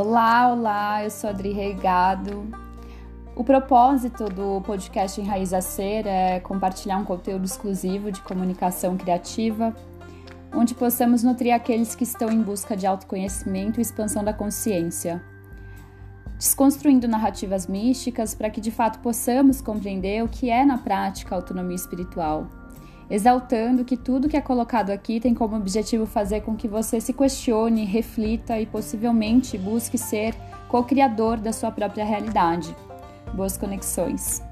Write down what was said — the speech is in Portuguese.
Olá, olá, eu sou Adri Reigado. O propósito do podcast Enraiza Ser é compartilhar um conteúdo exclusivo de comunicação criativa, onde possamos nutrir aqueles que estão em busca de autoconhecimento e expansão da consciência, desconstruindo narrativas místicas para que de fato possamos compreender o que é na prática autonomia espiritual exaltando que tudo que é colocado aqui tem como objetivo fazer com que você se questione, reflita e possivelmente busque ser co-criador da sua própria realidade. Boas conexões!